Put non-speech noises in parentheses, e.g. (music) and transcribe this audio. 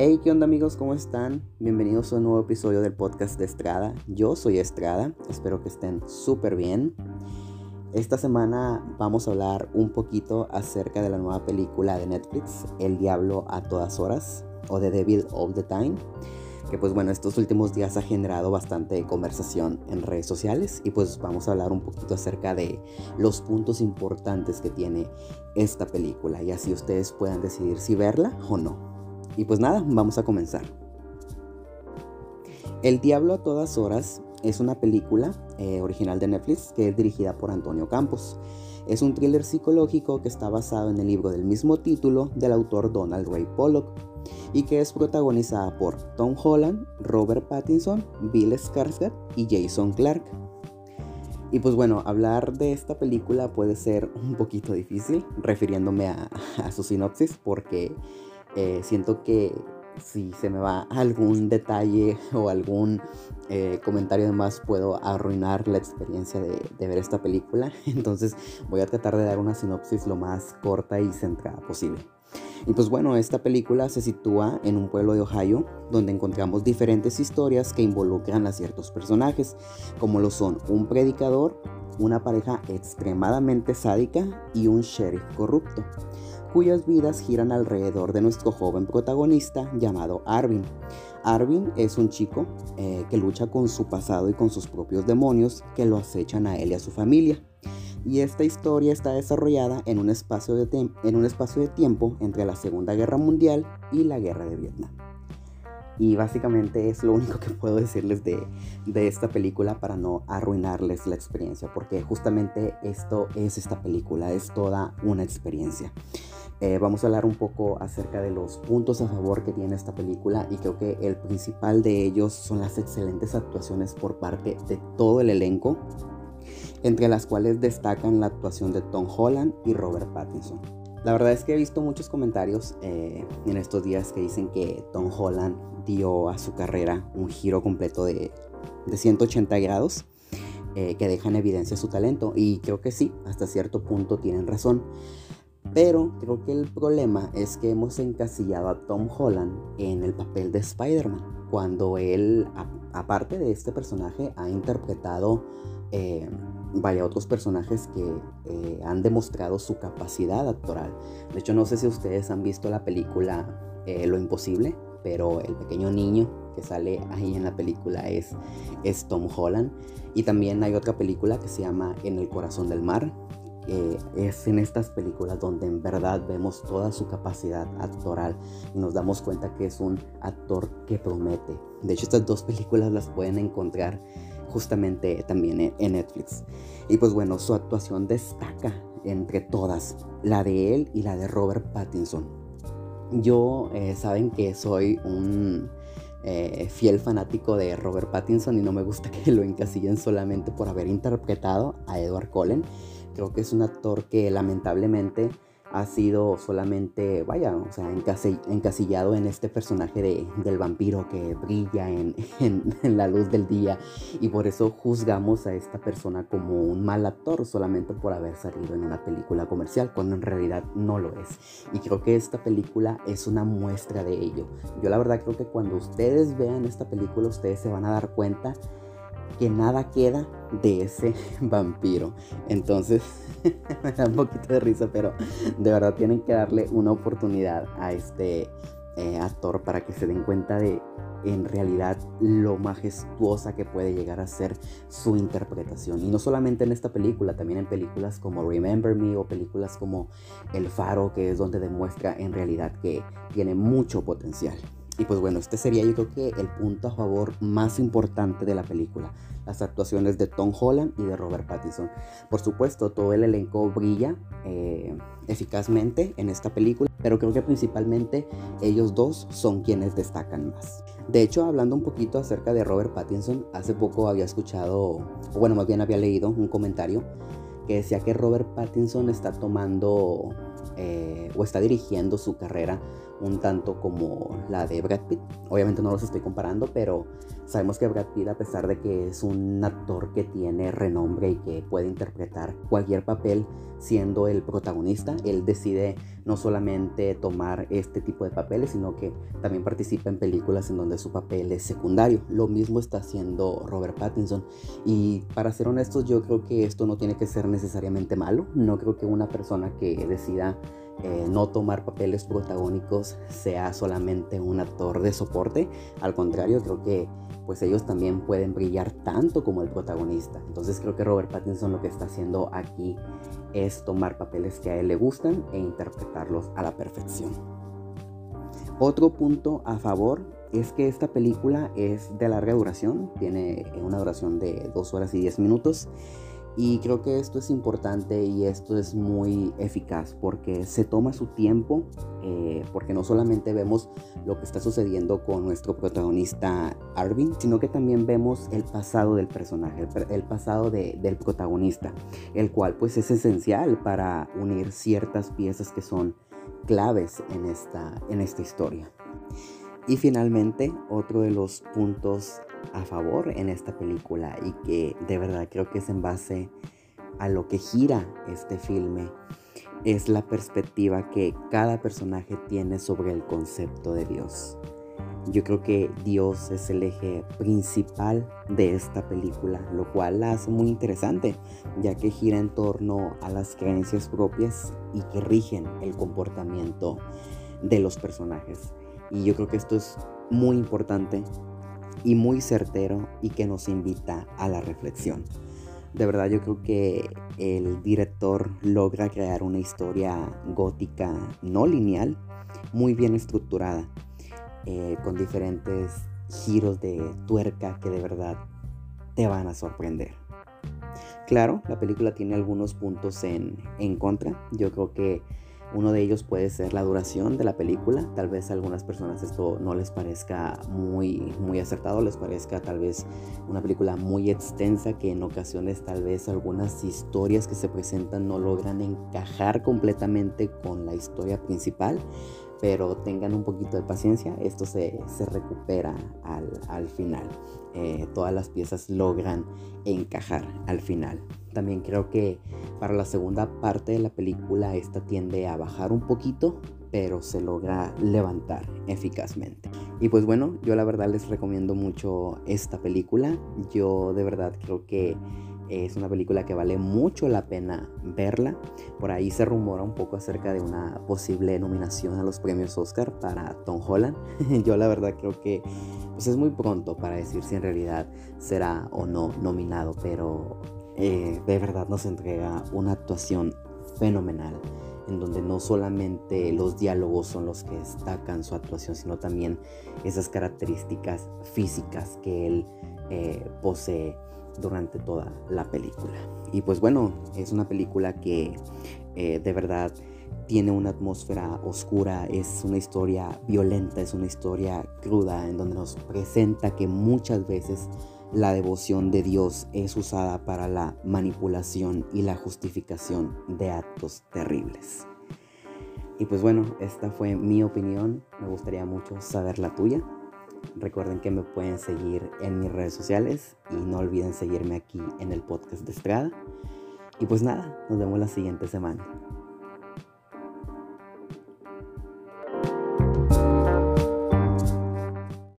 Hey, ¿qué onda amigos? ¿Cómo están? Bienvenidos a un nuevo episodio del podcast de Estrada. Yo soy Estrada, espero que estén súper bien. Esta semana vamos a hablar un poquito acerca de la nueva película de Netflix, El Diablo a todas horas, o The Devil All the Time, que pues bueno, estos últimos días ha generado bastante conversación en redes sociales y pues vamos a hablar un poquito acerca de los puntos importantes que tiene esta película y así ustedes puedan decidir si verla o no. Y pues nada, vamos a comenzar. El Diablo a todas horas es una película eh, original de Netflix que es dirigida por Antonio Campos. Es un thriller psicológico que está basado en el libro del mismo título del autor Donald Ray Pollock y que es protagonizada por Tom Holland, Robert Pattinson, Bill Skarsgård y Jason Clark. Y pues bueno, hablar de esta película puede ser un poquito difícil, refiriéndome a, su sinopsis, porque eh, siento que si se me va algún detalle (laughs) o algún eh, comentario de más puedo arruinar la experiencia de, de, ver esta película. (laughs) Entonces voy a tratar de dar una sinopsis lo más corta y centrada posible. Y pues bueno, esta película se sitúa en un pueblo de Ohio donde encontramos diferentes historias que involucran a ciertos personajes, como lo son un predicador, una pareja extremadamente sádica y un sheriff corrupto cuyas vidas giran alrededor de nuestro joven protagonista llamado Arvin. Arvin es un chico eh, que lucha con su pasado y con sus propios demonios que lo acechan a él y a su familia. Y esta historia está desarrollada en un espacio de, en un espacio de tiempo entre la Segunda Guerra Mundial y la Guerra de Vietnam. Y básicamente es lo único que puedo decirles de, de, esta película para no arruinarles la experiencia, porque justamente esto es esta película, es toda una experiencia. Eh, vamos a hablar un poco acerca de los puntos a favor que tiene esta película y creo que el principal de ellos son las excelentes actuaciones por parte de todo el elenco, entre las cuales destacan la actuación de Tom Holland y Robert Pattinson. La verdad es que he visto muchos comentarios eh, en estos días que dicen que Tom Holland dio a su carrera un giro completo de, de 180 grados. Eh, que deja en evidencia su talento y creo que sí, hasta cierto punto tienen razón. Pero creo que el problema es que hemos encasillado a Tom Holland en el papel de Spider-Man, cuando él, aparte de este personaje, ha interpretado eh, vaya otros personajes que eh, han demostrado su capacidad actoral. De hecho, no sé si ustedes han visto la película eh, Lo Imposible, pero el pequeño niño que sale ahí en la película es, es Tom Holland. Y también hay otra película que se llama En el Corazón del Mar, es en estas películas donde en verdad vemos toda su capacidad actoral y nos damos cuenta que es un actor que promete. De hecho, estas dos películas las pueden encontrar justamente también en Netflix. Y pues bueno, su actuación destaca entre todas, la de él y la de Robert Pattinson. Yo eh, saben que soy un eh, fiel fanático de Robert Pattinson y no me gusta (laughs) que lo encasillen solamente por haber interpretado a Edward Cullen. Creo que es un actor que lamentablemente ha sido solamente, vaya, o sea, encasillado en este personaje de, del vampiro que brilla (laughs) en, en, la luz del día y por eso juzgamos a esta persona como un mal actor solamente por haber salido en una película comercial, cuando en realidad no lo es. Y creo que esta película es una muestra de ello. Yo la verdad creo que cuando ustedes vean esta película, ustedes se van a dar cuenta que nada queda de ese (laughs) vampiro. Entonces, (laughs) me da un poquito de risa, pero de verdad tienen que darle una oportunidad a este eh, actor para que se den cuenta de en realidad lo majestuosa que puede llegar a ser su interpretación. Y no solamente en esta película, también en películas como Remember Me o películas como El Faro, que es donde demuestra en realidad que tiene mucho potencial. Y pues bueno, este sería yo creo que el punto a favor más importante de la película. Las actuaciones de Tom Holland y de Robert Pattinson. Por supuesto, todo el elenco brilla eh, eficazmente en esta película, pero creo que principalmente ellos dos son quienes destacan más. De hecho, hablando un poquito acerca de Robert Pattinson, hace poco había escuchado, o bueno, más bien había leído un comentario que decía que Robert Pattinson está tomando eh, o está dirigiendo su carrera un tanto como la de Brad Pitt. Obviamente no los estoy comparando, pero sabemos que Brad Pitt, a pesar de que es un actor que tiene renombre y que puede interpretar cualquier papel siendo el protagonista, él decide no solamente tomar este tipo de papeles, sino que también participa en películas en donde su papel es secundario. Lo mismo está haciendo Robert Pattinson. Y para ser honestos, yo creo que esto no tiene que ser necesariamente malo. No creo que una persona que decida eh, no tomar papeles protagónicos sea solamente un actor de soporte. Al contrario, creo que pues ellos también pueden brillar tanto como el protagonista. Entonces creo que Robert Pattinson lo que está haciendo aquí es tomar papeles que a él le gustan e interpretarlos a la perfección. Otro punto a favor es que esta película es de larga duración, tiene una duración de 2 horas y 10 minutos y creo que esto es importante y esto es muy eficaz porque se toma su tiempo, eh, porque no solamente vemos lo que está sucediendo con nuestro protagonista Arvin, sino que también vemos el pasado del personaje, el, pasado del protagonista, el cual pues es esencial para unir ciertas piezas que son claves en esta, en esta historia. Y finalmente, otro de los puntos a favor en esta película y que de verdad creo que es en base a lo que gira este filme es la perspectiva que cada personaje tiene sobre el concepto de Dios. Yo creo que Dios es el eje principal de esta película, lo cual la hace muy interesante, ya que gira en torno a las creencias propias y que rigen el comportamiento de los personajes. Y yo creo que esto es muy importante y muy certero y que nos invita a la reflexión. De verdad yo creo que el director logra crear una historia gótica no lineal, muy bien estructurada, eh, con diferentes giros de tuerca que de verdad te van a sorprender. Claro, la película tiene algunos puntos en, en contra. Yo creo que uno de ellos puede ser la duración de la película. Tal vez a algunas personas esto no les parezca muy, muy acertado, les parezca tal vez una película muy extensa que en ocasiones tal vez algunas historias que se presentan no logran encajar completamente con la historia principal. Pero tengan un poquito de paciencia, esto se, recupera al, final. Eh, todas las piezas logran encajar al final. También creo que para la segunda parte de la película esta tiende a bajar un poquito, pero se logra levantar eficazmente. Y pues bueno, yo la verdad les recomiendo mucho esta película. Yo de verdad creo que es una película que vale mucho la pena verla. Por ahí se rumora un poco acerca de una posible nominación a los premios Oscar para Tom Holland. (laughs) Yo la verdad creo que pues es muy pronto para decir si en realidad será o no nominado, pero eh, de verdad nos entrega una actuación fenomenal en donde no solamente los diálogos son los que destacan su actuación, sino también esas características físicas que él eh, posee durante toda la película. Y pues bueno, es una película que eh, de verdad tiene una atmósfera oscura, es una historia violenta, es una historia cruda, en donde nos presenta que muchas veces la devoción de Dios es usada para la manipulación y la justificación de actos terribles. Y pues bueno, esta fue mi opinión. Me gustaría mucho saber la tuya. Recuerden que me pueden seguir en mis redes sociales y no olviden seguirme aquí en el podcast de Estrada. Y pues nada, nos vemos la siguiente semana.